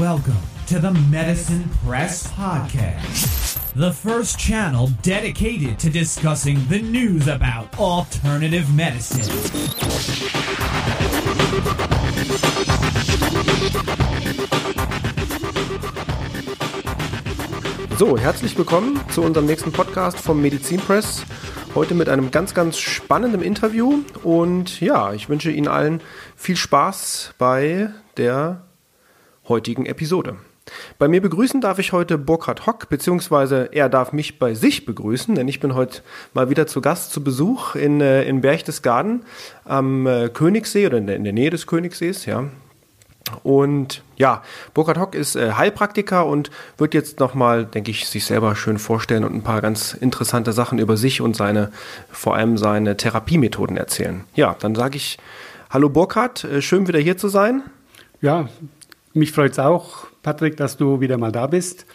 Welcome to the Medicine Press Podcast, the first channel dedicated to discussing the news about alternative medicine. So, herzlich willkommen zu unserem nächsten Podcast vom Medizin Press. Heute mit einem ganz, ganz spannenden Interview. Und ja, ich wünsche Ihnen allen viel Spaß bei der heutigen Episode. Bei mir begrüßen darf ich heute Burkhard Hock, beziehungsweise er darf mich bei sich begrüßen, denn ich bin heute mal wieder zu Gast zu Besuch in, äh, in Berchtesgaden am äh, Königssee oder in der, in der Nähe des Königssees, ja. Und ja, Burkhard Hock ist äh, Heilpraktiker und wird jetzt nochmal, denke ich, sich selber schön vorstellen und ein paar ganz interessante Sachen über sich und seine, vor allem seine Therapiemethoden erzählen. Ja, dann sage ich Hallo Burkhard, schön wieder hier zu sein. Ja, mich freut es auch, Patrick, dass du wieder mal da bist.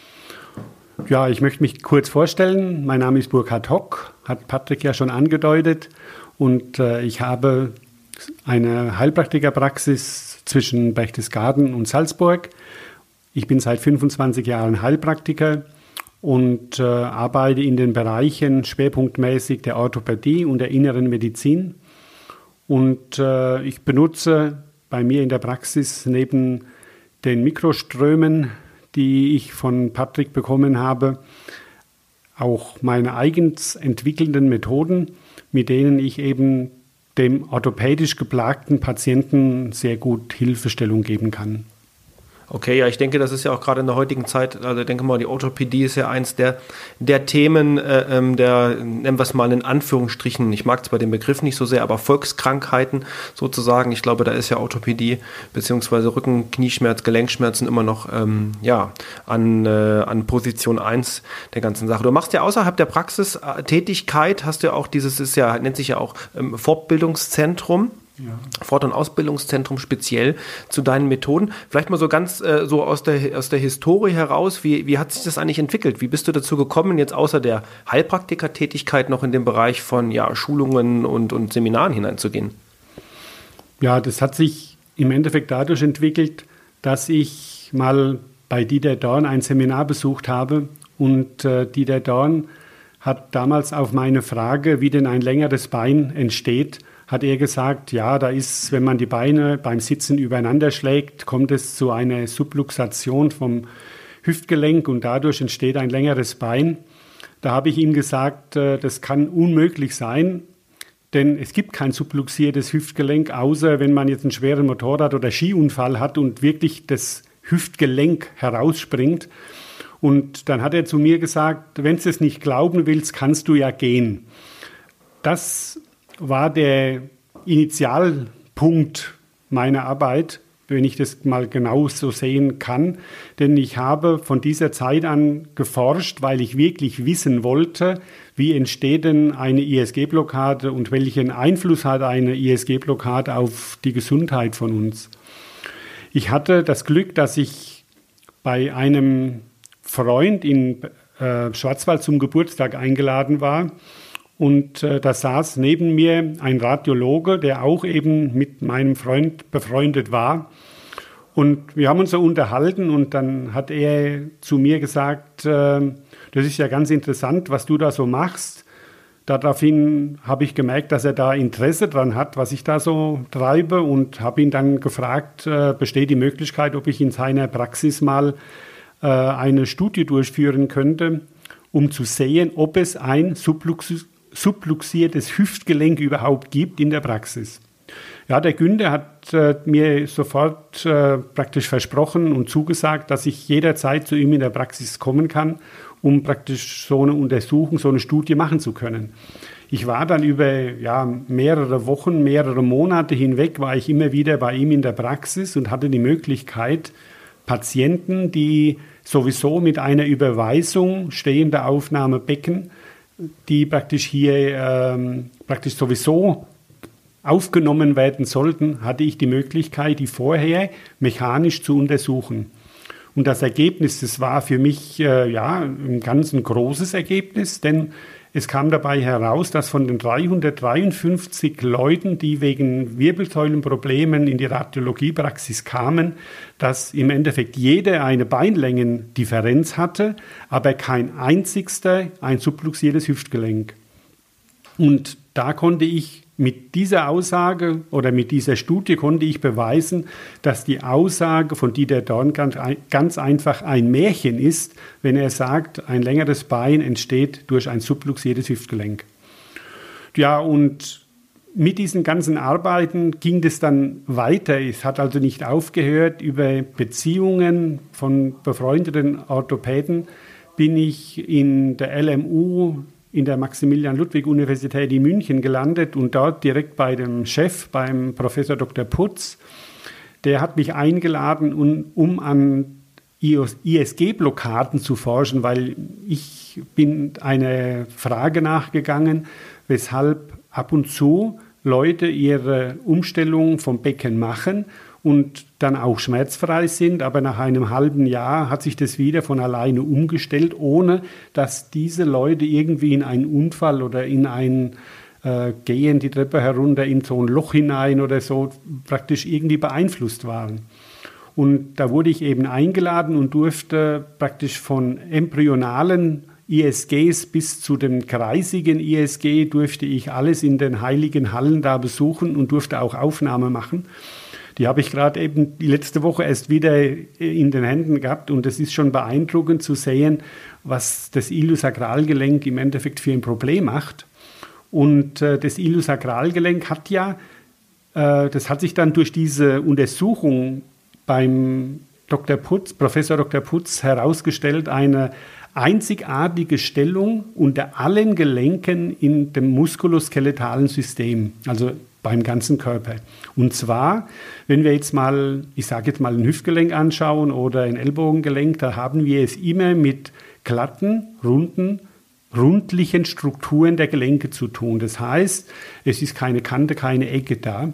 Ja, ich möchte mich kurz vorstellen. Mein Name ist Burkhard Hock, hat Patrick ja schon angedeutet. Und äh, ich habe eine Heilpraktikerpraxis zwischen Berchtesgaden und Salzburg. Ich bin seit 25 Jahren Heilpraktiker und äh, arbeite in den Bereichen schwerpunktmäßig der Orthopädie und der inneren Medizin. Und äh, ich benutze bei mir in der Praxis neben den Mikroströmen, die ich von Patrick bekommen habe, auch meine eigens entwickelnden Methoden, mit denen ich eben dem orthopädisch geplagten Patienten sehr gut Hilfestellung geben kann. Okay, ja, ich denke, das ist ja auch gerade in der heutigen Zeit, also denke mal, die Orthopädie ist ja eins der, der Themen, äh, ähm, der, nennen wir es mal in Anführungsstrichen, ich mag zwar den Begriff nicht so sehr, aber Volkskrankheiten sozusagen. Ich glaube, da ist ja Orthopädie beziehungsweise Rücken, Knieschmerz, Gelenkschmerzen immer noch ähm, ja, an, äh, an Position 1 der ganzen Sache. Du machst ja außerhalb der Praxistätigkeit, hast du ja auch dieses, ist ja, nennt sich ja auch ähm, Fortbildungszentrum ja. Fort- und Ausbildungszentrum speziell zu deinen Methoden. Vielleicht mal so ganz äh, so aus der, aus der Historie heraus, wie, wie hat sich das eigentlich entwickelt? Wie bist du dazu gekommen, jetzt außer der Heilpraktikertätigkeit noch in den Bereich von ja, Schulungen und, und Seminaren hineinzugehen? Ja, das hat sich im Endeffekt dadurch entwickelt, dass ich mal bei Dieter Dorn ein Seminar besucht habe und äh, Dieter Dorn hat damals auf meine Frage, wie denn ein längeres Bein entsteht, hat er gesagt, ja, da ist, wenn man die Beine beim Sitzen übereinander schlägt, kommt es zu einer Subluxation vom Hüftgelenk und dadurch entsteht ein längeres Bein. Da habe ich ihm gesagt, äh, das kann unmöglich sein, denn es gibt kein subluxiertes Hüftgelenk, außer wenn man jetzt einen schweren Motorrad- oder Skiunfall hat und wirklich das Hüftgelenk herausspringt. Und dann hat er zu mir gesagt, wenn du es nicht glauben willst, kannst du ja gehen. Das war der Initialpunkt meiner Arbeit, wenn ich das mal genau so sehen kann. Denn ich habe von dieser Zeit an geforscht, weil ich wirklich wissen wollte, wie entsteht denn eine ISG-Blockade und welchen Einfluss hat eine ISG-Blockade auf die Gesundheit von uns. Ich hatte das Glück, dass ich bei einem Freund in äh, Schwarzwald zum Geburtstag eingeladen war und äh, da saß neben mir ein Radiologe, der auch eben mit meinem Freund befreundet war. Und wir haben uns so unterhalten und dann hat er zu mir gesagt, äh, das ist ja ganz interessant, was du da so machst. Daraufhin habe ich gemerkt, dass er da Interesse dran hat, was ich da so treibe und habe ihn dann gefragt, äh, besteht die Möglichkeit, ob ich in seiner Praxis mal äh, eine Studie durchführen könnte, um zu sehen, ob es ein Subluxus subluxiertes Hüftgelenk überhaupt gibt in der Praxis. Ja, der Günther hat äh, mir sofort äh, praktisch versprochen und zugesagt, dass ich jederzeit zu ihm in der Praxis kommen kann, um praktisch so eine Untersuchung, so eine Studie machen zu können. Ich war dann über ja, mehrere Wochen, mehrere Monate hinweg, war ich immer wieder bei ihm in der Praxis und hatte die Möglichkeit, Patienten, die sowieso mit einer Überweisung stehender Aufnahmebecken die praktisch hier ähm, praktisch sowieso aufgenommen werden sollten, hatte ich die Möglichkeit, die vorher mechanisch zu untersuchen. Und das Ergebnis, das war für mich äh, ja ein ganz ein großes Ergebnis, denn es kam dabei heraus, dass von den 353 Leuten, die wegen Wirbelsäulenproblemen in die Radiologiepraxis kamen, dass im Endeffekt jeder eine Beinlängendifferenz hatte, aber kein einzigster ein subluxiertes Hüftgelenk. Und da konnte ich mit dieser Aussage oder mit dieser Studie konnte ich beweisen, dass die Aussage von Dieter Dorn ganz, einfach ein Märchen ist, wenn er sagt, ein längeres Bein entsteht durch ein subluxiertes Hüftgelenk. Ja, und mit diesen ganzen Arbeiten ging es dann weiter. Es hat also nicht aufgehört. Über Beziehungen von befreundeten Orthopäden bin ich in der LMU in der Maximilian-Ludwig-Universität in München gelandet und dort direkt bei dem Chef, beim Professor Dr. Putz, der hat mich eingeladen, um, um an ISG-Blockaden zu forschen, weil ich bin eine Frage nachgegangen, weshalb ab und zu Leute ihre Umstellung vom Becken machen und dann auch schmerzfrei sind. Aber nach einem halben Jahr hat sich das wieder von alleine umgestellt, ohne dass diese Leute irgendwie in einen Unfall oder in ein äh, Gehen die Treppe herunter in so ein Loch hinein oder so praktisch irgendwie beeinflusst waren. Und da wurde ich eben eingeladen und durfte praktisch von embryonalen ISGs bis zu den kreisigen ISG durfte ich alles in den heiligen Hallen da besuchen und durfte auch Aufnahme machen. Die habe ich gerade eben die letzte Woche erst wieder in den Händen gehabt und es ist schon beeindruckend zu sehen, was das Iliosakralgelenk im Endeffekt für ein Problem macht. Und äh, das Iliosakralgelenk hat ja, äh, das hat sich dann durch diese Untersuchung beim Dr. Putz, Professor Dr. Putz herausgestellt, eine einzigartige Stellung unter allen Gelenken in dem muskuloskeletalen System. Also beim ganzen Körper. Und zwar, wenn wir jetzt mal, ich sage jetzt mal ein Hüftgelenk anschauen oder ein Ellbogengelenk, da haben wir es immer mit glatten, runden, rundlichen Strukturen der Gelenke zu tun. Das heißt, es ist keine Kante, keine Ecke da.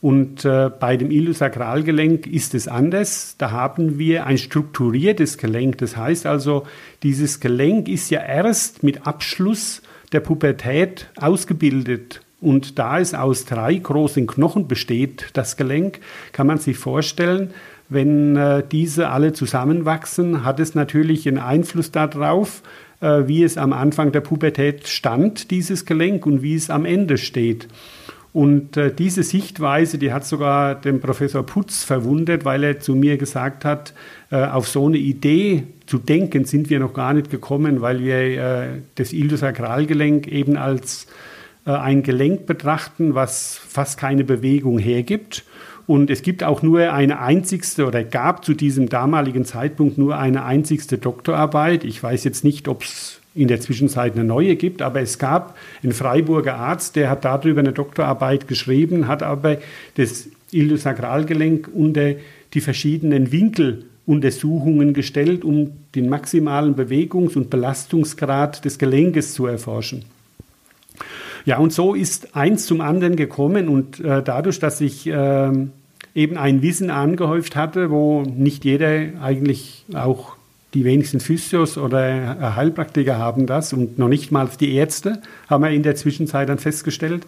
Und äh, bei dem Iliosakralgelenk ist es anders. Da haben wir ein strukturiertes Gelenk. Das heißt also, dieses Gelenk ist ja erst mit Abschluss der Pubertät ausgebildet und da es aus drei großen Knochen besteht, das Gelenk, kann man sich vorstellen, wenn äh, diese alle zusammenwachsen, hat es natürlich einen Einfluss darauf, äh, wie es am Anfang der Pubertät stand, dieses Gelenk, und wie es am Ende steht. Und äh, diese Sichtweise, die hat sogar den Professor Putz verwundert, weil er zu mir gesagt hat, auf so eine Idee zu denken sind wir noch gar nicht gekommen, weil wir das Iliosakralgelenk eben als ein Gelenk betrachten, was fast keine Bewegung hergibt. Und es gibt auch nur eine einzigste oder gab zu diesem damaligen Zeitpunkt nur eine einzigste Doktorarbeit. Ich weiß jetzt nicht, ob es in der Zwischenzeit eine neue gibt, aber es gab einen Freiburger Arzt, der hat darüber eine Doktorarbeit geschrieben, hat aber das Iliosakralgelenk unter die verschiedenen Winkeluntersuchungen gestellt, um den maximalen Bewegungs- und Belastungsgrad des Gelenkes zu erforschen. Ja, und so ist eins zum anderen gekommen und äh, dadurch, dass ich äh, eben ein Wissen angehäuft hatte, wo nicht jeder eigentlich auch die wenigsten Physios oder Heilpraktiker haben das und noch nicht mal die Ärzte, haben wir in der Zwischenzeit dann festgestellt.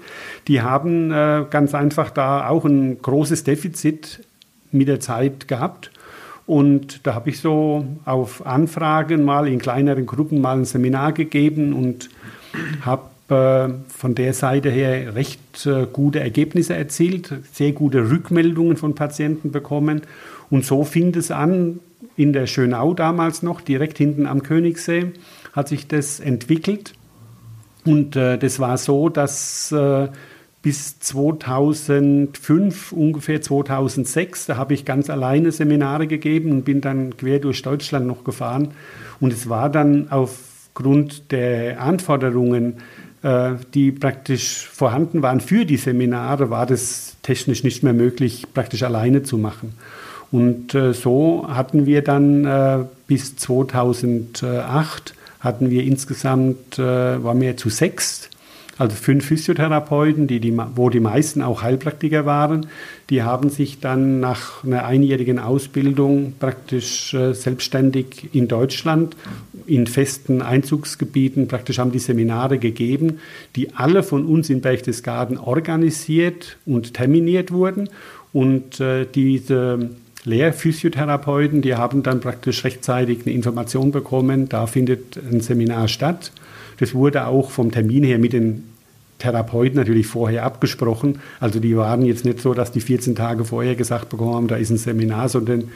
Die haben äh, ganz einfach da auch ein großes Defizit mit der Zeit gehabt. Und da habe ich so auf Anfragen mal in kleineren Gruppen mal ein Seminar gegeben und habe äh, von der Seite her recht äh, gute Ergebnisse erzielt, sehr gute Rückmeldungen von Patienten bekommen. Und so fing es an, in der Schönau damals noch, direkt hinten am Königssee, hat sich das entwickelt. Und äh, das war so, dass bis 2005, ungefähr 2006, da habe ich ganz alleine Seminare gegeben und bin dann quer durch Deutschland noch gefahren. Und es war dann aufgrund der Anforderungen die praktisch vorhanden waren für die Seminare, war das technisch nicht mehr möglich, praktisch alleine zu machen. Und äh, so hatten wir dann äh, bis 2008 hatten wir insgesamt, waren wir zu sechs also fünf Physiotherapeuten, die, die, wo die meisten auch Heilpraktiker waren, die haben sich dann nach einer einjährigen Ausbildung praktisch äh, selbstständig in Deutschland in festen Einzugsgebieten praktisch haben die Seminare gegeben, die alle von uns in Berchtesgaden organisiert und terminiert wurden. Und äh, diese Lehrphysiotherapeuten, die haben dann praktisch rechtzeitig eine Information bekommen, da findet ein Seminar statt. Das wurde auch vom Termin her mit den Therapeuten natürlich vorher abgesprochen. Also die waren jetzt nicht so, dass die 14 Tage vorher gesagt bekommen haben, da ist ein Seminar, sondern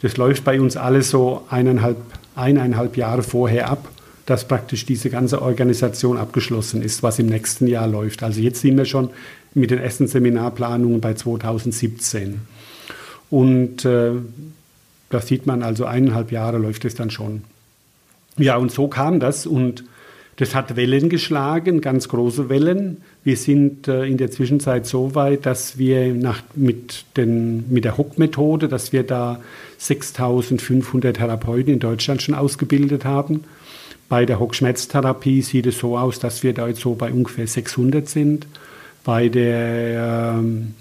das läuft bei uns alles so eineinhalb, eineinhalb Jahre vorher ab, dass praktisch diese ganze Organisation abgeschlossen ist, was im nächsten Jahr läuft. Also jetzt sind wir schon mit den ersten Seminarplanungen bei 2017. Und äh, da sieht man also eineinhalb Jahre läuft es dann schon. Ja, und so kam das und das hat Wellen geschlagen, ganz große Wellen. Wir sind äh, in der Zwischenzeit so weit, dass wir nach, mit, den, mit der Hock-Methode, dass wir da 6500 Therapeuten in Deutschland schon ausgebildet haben. Bei der Hock-Schmerztherapie sieht es so aus, dass wir da jetzt so bei ungefähr 600 sind. Bei der ähm,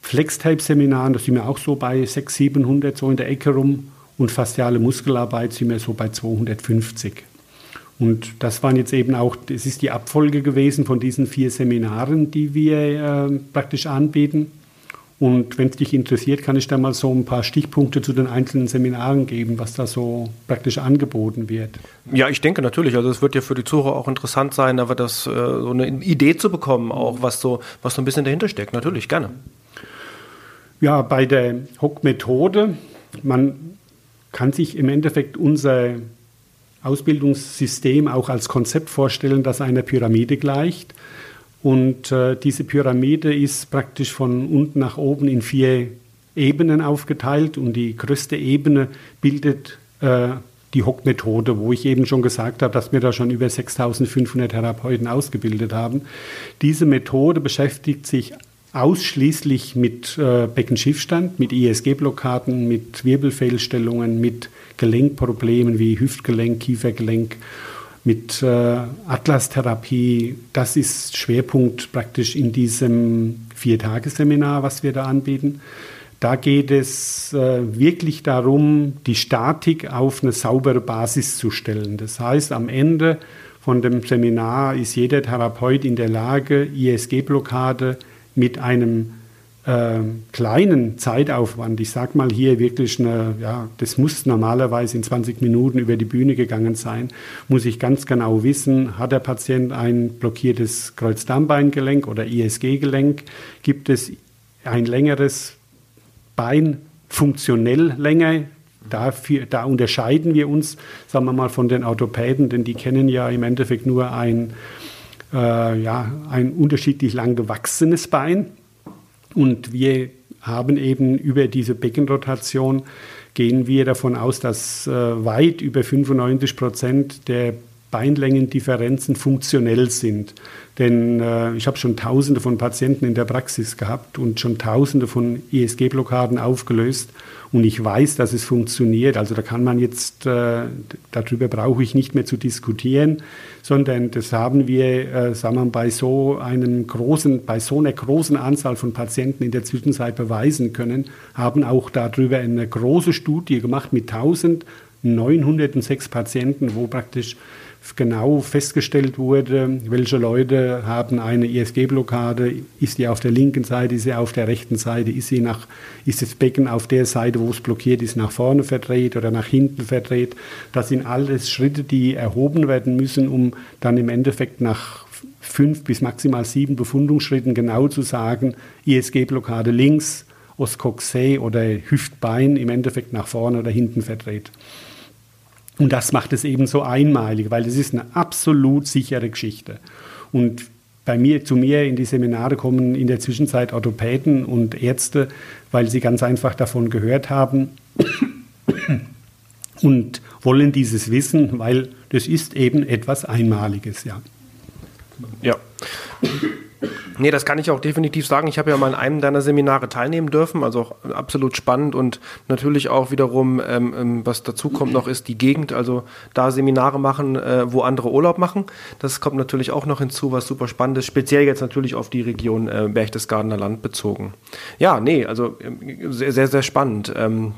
Flex-Type-Seminaren, da sind wir auch so bei 600, 700 so in der Ecke rum. Und fasziale Muskelarbeit sind wir so bei 250. Und das waren jetzt eben auch, das ist die Abfolge gewesen von diesen vier Seminaren, die wir äh, praktisch anbieten. Und wenn es dich interessiert, kann ich da mal so ein paar Stichpunkte zu den einzelnen Seminaren geben, was da so praktisch angeboten wird. Ja, ich denke natürlich. Also es wird ja für die Zuhörer auch interessant sein, aber das äh, so eine Idee zu bekommen, auch was so, was so ein bisschen dahinter steckt. Natürlich, gerne. Ja, bei der Hock-Methode, man kann sich im Endeffekt unser Ausbildungssystem auch als Konzept vorstellen, das einer Pyramide gleicht. Und äh, diese Pyramide ist praktisch von unten nach oben in vier Ebenen aufgeteilt und die größte Ebene bildet äh, die Hock-Methode, wo ich eben schon gesagt habe, dass wir da schon über 6500 Therapeuten ausgebildet haben. Diese Methode beschäftigt sich ausschließlich mit äh, Beckenschiffstand, mit ISG-Blockaden, mit Wirbelfehlstellungen, mit Gelenkproblemen wie Hüftgelenk, Kiefergelenk, mit äh, Atlas-Therapie. Das ist Schwerpunkt praktisch in diesem Viertageseminar, was wir da anbieten. Da geht es äh, wirklich darum, die Statik auf eine saubere Basis zu stellen. Das heißt, am Ende von dem Seminar ist jeder Therapeut in der Lage, ISG-Blockade mit einem äh, kleinen Zeitaufwand, ich sage mal hier wirklich, eine, ja, das muss normalerweise in 20 Minuten über die Bühne gegangen sein, muss ich ganz genau wissen, hat der Patient ein blockiertes Kreuzdarmbeingelenk oder ISG-Gelenk, gibt es ein längeres Bein funktionell länger, Dafür, da unterscheiden wir uns, sagen wir mal, von den Orthopäden, denn die kennen ja im Endeffekt nur ein äh, ja, ein unterschiedlich lang gewachsenes Bein. Und wir haben eben über diese Beckenrotation gehen wir davon aus, dass äh, weit über 95 Prozent der Beinlängendifferenzen funktionell sind. Denn äh, ich habe schon Tausende von Patienten in der Praxis gehabt und schon Tausende von ISG-Blockaden aufgelöst. Und ich weiß, dass es funktioniert. Also da kann man jetzt, äh, darüber brauche ich nicht mehr zu diskutieren, sondern das haben wir, äh, sagen wir, bei so einem großen, bei so einer großen Anzahl von Patienten in der Zwischenzeit beweisen können, haben auch darüber eine große Studie gemacht mit 1906 Patienten, wo praktisch genau festgestellt wurde, welche Leute haben eine ISG-Blockade, ist die auf der linken Seite, ist sie auf der rechten Seite, ist, sie nach, ist das Becken auf der Seite, wo es blockiert ist, nach vorne verdreht oder nach hinten verdreht. Das sind alles Schritte, die erhoben werden müssen, um dann im Endeffekt nach fünf bis maximal sieben Befundungsschritten genau zu sagen, ISG-Blockade links, Oskoxä oder Hüftbein im Endeffekt nach vorne oder hinten verdreht. Und das macht es eben so einmalig, weil es ist eine absolut sichere Geschichte. Und bei mir, zu mir in die Seminare kommen in der Zwischenzeit Orthopäden und Ärzte, weil sie ganz einfach davon gehört haben und wollen dieses wissen, weil das ist eben etwas Einmaliges, ja. Ja. Nee, das kann ich auch definitiv sagen. Ich habe ja mal in einem deiner Seminare teilnehmen dürfen, also auch absolut spannend und natürlich auch wiederum, ähm, ähm, was dazu kommt noch, ist die Gegend, also da Seminare machen, äh, wo andere Urlaub machen. Das kommt natürlich auch noch hinzu, was super spannend ist, speziell jetzt natürlich auf die Region äh, Berchtesgadener Land bezogen. Ja, nee, also äh, sehr, sehr, sehr spannend. Ähm,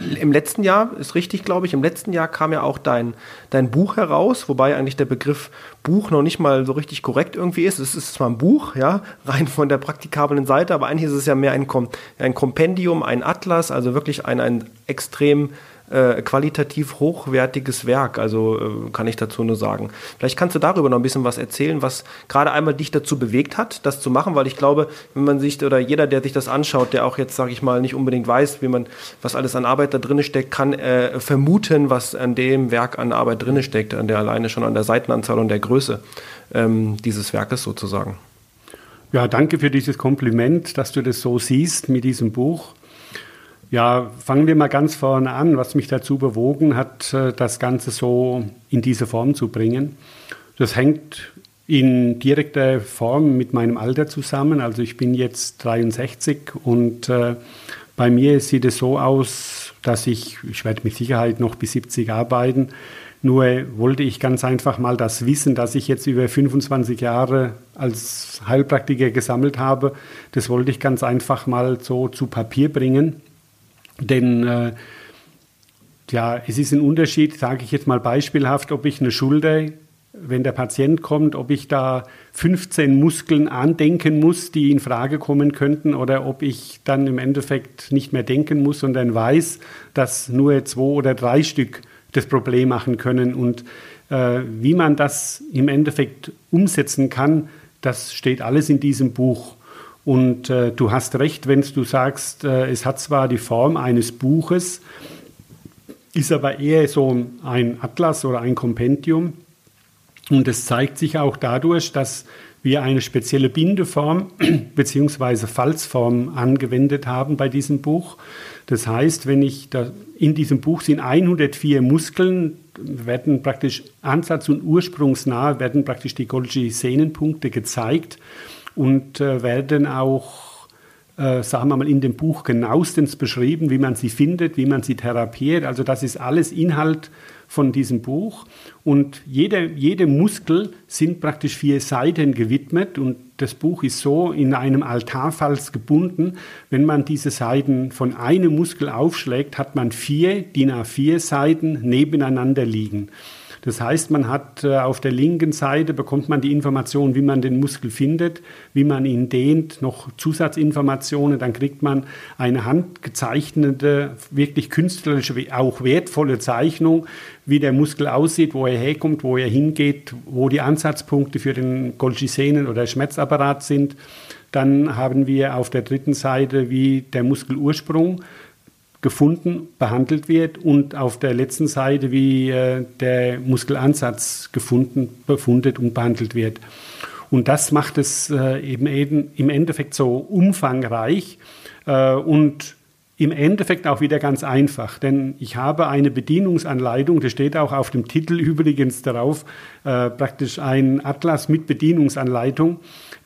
im letzten Jahr, ist richtig, glaube ich, im letzten Jahr kam ja auch dein, dein Buch heraus, wobei eigentlich der Begriff Buch noch nicht mal so richtig korrekt irgendwie ist. Es ist zwar ein Buch, ja, rein von der praktikablen Seite, aber eigentlich ist es ja mehr ein, Kom ein Kompendium, ein Atlas, also wirklich ein, ein extrem äh, qualitativ hochwertiges Werk, also äh, kann ich dazu nur sagen. Vielleicht kannst du darüber noch ein bisschen was erzählen, was gerade einmal dich dazu bewegt hat, das zu machen, weil ich glaube, wenn man sich oder jeder, der sich das anschaut, der auch jetzt, sage ich mal, nicht unbedingt weiß, wie man, was alles an Arbeit da drin steckt, kann äh, vermuten, was an dem Werk an Arbeit drin steckt, an der alleine schon an der Seitenanzahl und der Größe ähm, dieses Werkes sozusagen. Ja, danke für dieses Kompliment, dass du das so siehst mit diesem Buch. Ja, fangen wir mal ganz vorne an, was mich dazu bewogen hat, äh, das Ganze so in diese Form zu bringen. Das hängt in direkter Form mit meinem Alter zusammen. Also ich bin jetzt 63 und äh, bei mir sieht es so aus, dass ich, ich werde mit Sicherheit noch bis 70 arbeiten, nur wollte ich ganz einfach mal das Wissen, das ich jetzt über 25 Jahre als Heilpraktiker gesammelt habe, das wollte ich ganz einfach mal so zu Papier bringen denn äh, ja, es ist ein Unterschied, sage ich jetzt mal beispielhaft, ob ich eine Schulter, wenn der Patient kommt, ob ich da 15 Muskeln andenken muss, die in Frage kommen könnten, oder ob ich dann im Endeffekt nicht mehr denken muss, sondern weiß, dass nur zwei oder drei Stück das Problem machen können. Und äh, wie man das im Endeffekt umsetzen kann, das steht alles in diesem Buch. Und äh, du hast recht, wenn du sagst, äh, es hat zwar die Form eines Buches, ist aber eher so ein Atlas oder ein Kompendium. Und es zeigt sich auch dadurch, dass wir eine spezielle Bindeform bzw. Falzform angewendet haben bei diesem Buch. Das heißt, wenn ich da, in diesem Buch sind 104 Muskeln, werden praktisch ansatz- und ursprungsnah werden praktisch die Golgi-Sehnenpunkte gezeigt und äh, werden auch, äh, sagen wir mal, in dem Buch genauestens beschrieben, wie man sie findet, wie man sie therapiert. Also das ist alles Inhalt von diesem Buch. Und jede, jede Muskel sind praktisch vier Seiten gewidmet und das Buch ist so in einem Altarfalz gebunden. Wenn man diese Seiten von einem Muskel aufschlägt, hat man vier DIN A4 Seiten nebeneinander liegen. Das heißt, man hat äh, auf der linken Seite bekommt man die Information, wie man den Muskel findet, wie man ihn dehnt, noch Zusatzinformationen, dann kriegt man eine handgezeichnete, wirklich künstlerische, auch wertvolle Zeichnung, wie der Muskel aussieht, wo er herkommt, wo er hingeht, wo die Ansatzpunkte für den Golgi-Sehnen- oder Schmerzapparat sind. Dann haben wir auf der dritten Seite, wie der Muskelursprung gefunden, behandelt wird und auf der letzten Seite, wie äh, der Muskelansatz gefunden, befundet und behandelt wird. Und das macht es äh, eben, eben im Endeffekt so umfangreich äh, und im Endeffekt auch wieder ganz einfach, denn ich habe eine Bedienungsanleitung, das steht auch auf dem Titel übrigens darauf, äh, praktisch ein Atlas mit Bedienungsanleitung.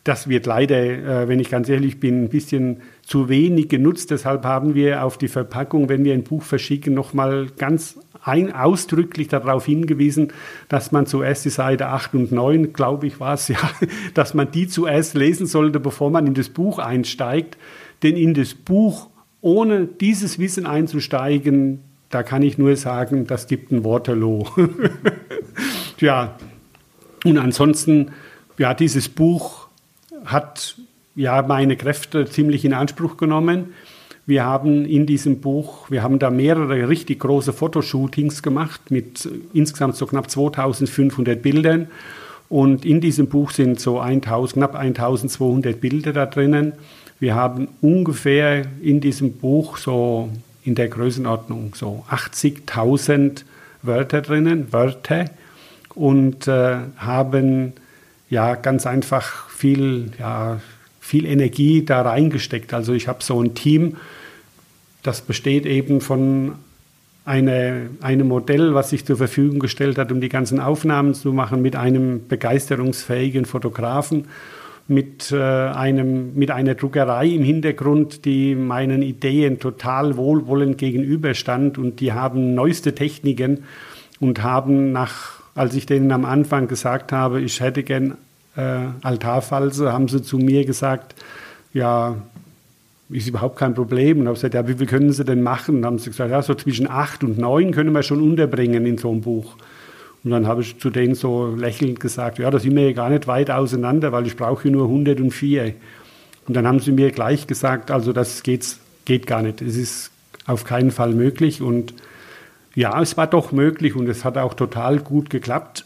Das wird leider, äh, wenn ich ganz ehrlich bin, ein bisschen zu wenig genutzt. Deshalb haben wir auf die Verpackung, wenn wir ein Buch verschicken, nochmal ganz ein, ausdrücklich darauf hingewiesen, dass man zuerst die Seite 8 und 9, glaube ich, war es ja, dass man die zuerst lesen sollte, bevor man in das Buch einsteigt. Denn in das Buch, ohne dieses Wissen einzusteigen, da kann ich nur sagen, das gibt ein Waterloo. ja, und ansonsten, ja, dieses Buch hat ja, meine Kräfte ziemlich in Anspruch genommen. Wir haben in diesem Buch, wir haben da mehrere richtig große Fotoshootings gemacht mit insgesamt so knapp 2500 Bildern. Und in diesem Buch sind so 1000, knapp 1200 Bilder da drinnen. Wir haben ungefähr in diesem Buch so in der Größenordnung so 80.000 Wörter drinnen, Wörter, und äh, haben ja ganz einfach viel ja, viel Energie da reingesteckt. Also ich habe so ein Team, das besteht eben von eine, einem Modell, was sich zur Verfügung gestellt hat, um die ganzen Aufnahmen zu machen, mit einem begeisterungsfähigen Fotografen. mit, äh, einem, mit einer Druckerei im Hintergrund, die meinen Ideen total wohlwollend gegenüberstand und die haben neueste Techniken und haben nach, als ich denen am Anfang gesagt habe, ich hätte gern äh, Altarfalse, haben sie zu mir gesagt, ja, ist überhaupt kein Problem. Und habe gesagt, ja, wie viel können Sie denn machen? Und haben sie gesagt, ja, so zwischen acht und neun können wir schon unterbringen in so einem Buch. Und dann habe ich zu denen so lächelnd gesagt, ja, da sind wir ja gar nicht weit auseinander, weil ich brauche nur 104. Und dann haben sie mir gleich gesagt, also das geht's, geht gar nicht. Es ist auf keinen Fall möglich. Und ja, es war doch möglich und es hat auch total gut geklappt.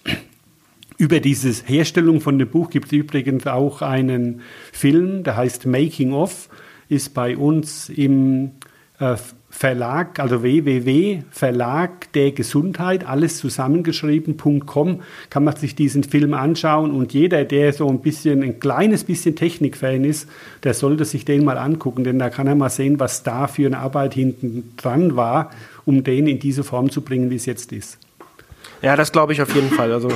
Über diese Herstellung von dem Buch gibt es übrigens auch einen Film, der heißt Making of, ist bei uns im äh, Verlag, also www.verlag der Gesundheit, alles zusammengeschrieben.com, kann man sich diesen Film anschauen und jeder, der so ein bisschen, ein kleines bisschen Technikfan ist, der sollte sich den mal angucken, denn da kann er mal sehen, was da für eine Arbeit hinten dran war, um den in diese Form zu bringen, wie es jetzt ist. Ja, das glaube ich auf jeden Fall. Also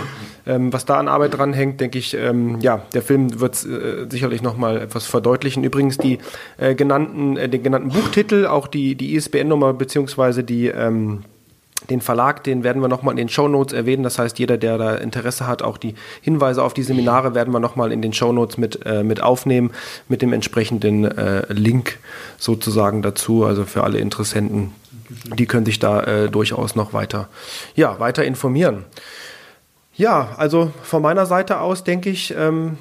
ähm, was da an Arbeit dran hängt, denke ich, ähm, ja, der Film wird äh, sicherlich nochmal etwas verdeutlichen. Übrigens die äh, genannten, äh, den genannten Buchtitel, auch die, die ISBN-Nummer beziehungsweise die ähm, den Verlag, den werden wir nochmal in den Show Notes erwähnen. Das heißt, jeder, der da Interesse hat, auch die Hinweise auf die Seminare werden wir nochmal in den Show Notes mit, äh, mit aufnehmen, mit dem entsprechenden äh, Link sozusagen dazu. Also für alle Interessenten, die können sich da äh, durchaus noch weiter, ja, weiter informieren. Ja, also von meiner Seite aus denke ich, ähm,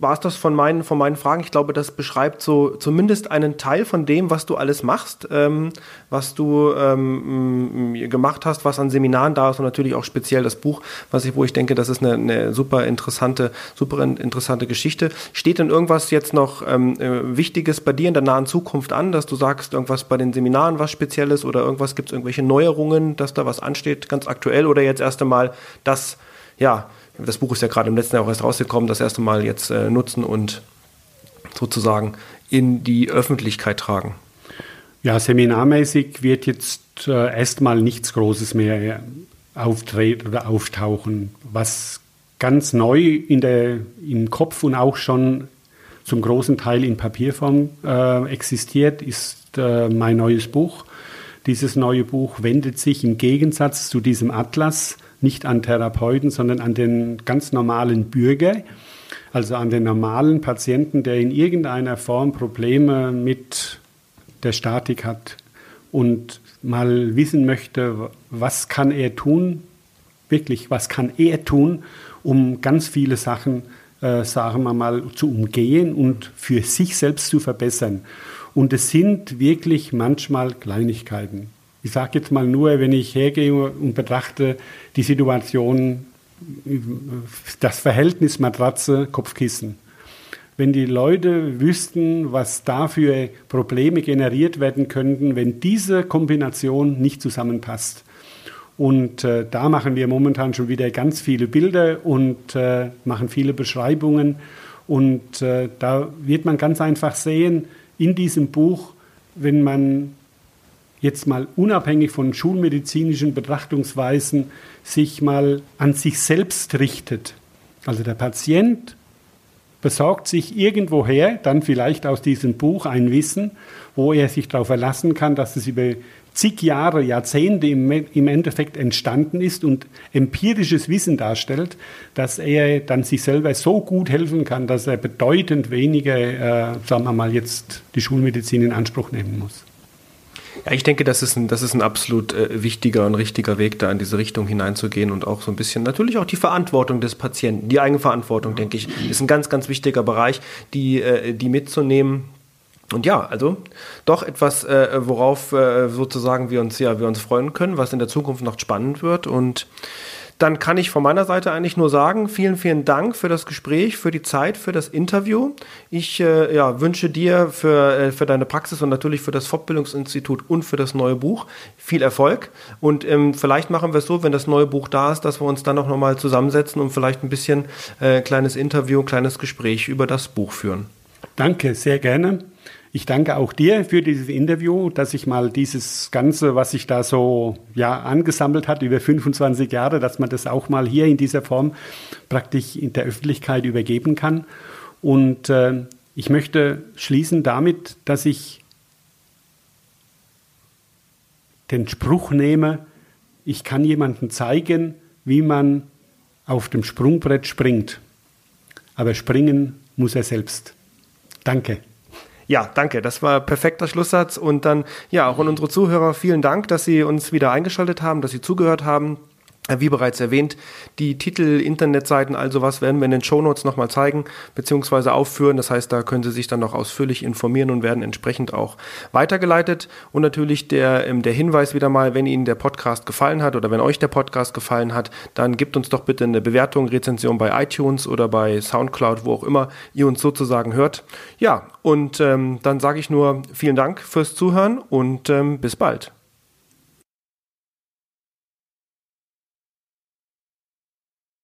war es das von meinen, von meinen Fragen. Ich glaube, das beschreibt so zumindest einen Teil von dem, was du alles machst, ähm, was du ähm, gemacht hast, was an Seminaren da ist und natürlich auch speziell das Buch, was ich, wo ich denke, das ist eine, eine super interessante, super interessante Geschichte. Steht denn irgendwas jetzt noch ähm, äh, Wichtiges bei dir in der nahen Zukunft an, dass du sagst, irgendwas bei den Seminaren was Spezielles oder irgendwas gibt es irgendwelche Neuerungen, dass da was ansteht, ganz aktuell oder jetzt erst einmal das, ja, das Buch ist ja gerade im letzten Jahr auch erst rausgekommen, das erste Mal jetzt äh, nutzen und sozusagen in die Öffentlichkeit tragen? Ja, seminarmäßig wird jetzt äh, erstmal nichts Großes mehr auftreten oder auftauchen. Was ganz neu in der, im Kopf und auch schon zum großen Teil in Papierform äh, existiert, ist äh, mein neues Buch. Dieses neue Buch wendet sich im Gegensatz zu diesem Atlas nicht an Therapeuten, sondern an den ganz normalen Bürger, also an den normalen Patienten, der in irgendeiner Form Probleme mit der Statik hat und mal wissen möchte, was kann er tun, wirklich, was kann er tun, um ganz viele Sachen, äh, sagen wir mal, zu umgehen und für sich selbst zu verbessern. Und es sind wirklich manchmal Kleinigkeiten. Ich sage jetzt mal nur, wenn ich hergehe und betrachte die Situation, das Verhältnis Matratze, Kopfkissen. Wenn die Leute wüssten, was da für Probleme generiert werden könnten, wenn diese Kombination nicht zusammenpasst. Und äh, da machen wir momentan schon wieder ganz viele Bilder und äh, machen viele Beschreibungen. Und äh, da wird man ganz einfach sehen, in diesem Buch, wenn man jetzt mal unabhängig von schulmedizinischen Betrachtungsweisen sich mal an sich selbst richtet. Also der Patient besorgt sich irgendwoher, dann vielleicht aus diesem Buch, ein Wissen, wo er sich darauf verlassen kann, dass es über zig Jahre, Jahrzehnte im, Endeffekt entstanden ist und empirisches Wissen darstellt, dass er dann sich selber so gut helfen kann, dass er bedeutend weniger, äh, sagen wir mal, jetzt die Schulmedizin in Anspruch nehmen muss. Ja, ich denke, das ist ein, das ist ein absolut äh, wichtiger und richtiger Weg, da in diese Richtung hineinzugehen und auch so ein bisschen natürlich auch die Verantwortung des Patienten, die Eigenverantwortung, denke ich, ist ein ganz, ganz wichtiger Bereich, die, äh, die mitzunehmen. Und ja, also doch etwas, äh, worauf äh, sozusagen wir uns ja wir uns freuen können, was in der Zukunft noch spannend wird und dann kann ich von meiner Seite eigentlich nur sagen, vielen, vielen Dank für das Gespräch, für die Zeit, für das Interview. Ich äh, ja, wünsche dir für, äh, für deine Praxis und natürlich für das Fortbildungsinstitut und für das neue Buch viel Erfolg. Und ähm, vielleicht machen wir es so, wenn das neue Buch da ist, dass wir uns dann auch nochmal zusammensetzen und vielleicht ein bisschen äh, kleines Interview, kleines Gespräch über das Buch führen. Danke, sehr gerne. Ich danke auch dir für dieses Interview, dass ich mal dieses Ganze, was sich da so ja, angesammelt hat über 25 Jahre, dass man das auch mal hier in dieser Form praktisch in der Öffentlichkeit übergeben kann. Und äh, ich möchte schließen damit, dass ich den Spruch nehme, ich kann jemandem zeigen, wie man auf dem Sprungbrett springt. Aber springen muss er selbst. Danke. Ja, danke. Das war perfekter Schlusssatz. Und dann, ja, auch an unsere Zuhörer vielen Dank, dass Sie uns wieder eingeschaltet haben, dass Sie zugehört haben. Wie bereits erwähnt, die Titel, Internetseiten, also was werden wir in den Shownotes nochmal zeigen bzw. aufführen. Das heißt, da können Sie sich dann noch ausführlich informieren und werden entsprechend auch weitergeleitet. Und natürlich der, ähm, der Hinweis wieder mal, wenn Ihnen der Podcast gefallen hat oder wenn euch der Podcast gefallen hat, dann gebt uns doch bitte eine Bewertung, Rezension bei iTunes oder bei Soundcloud, wo auch immer ihr uns sozusagen hört. Ja, und ähm, dann sage ich nur vielen Dank fürs Zuhören und ähm, bis bald.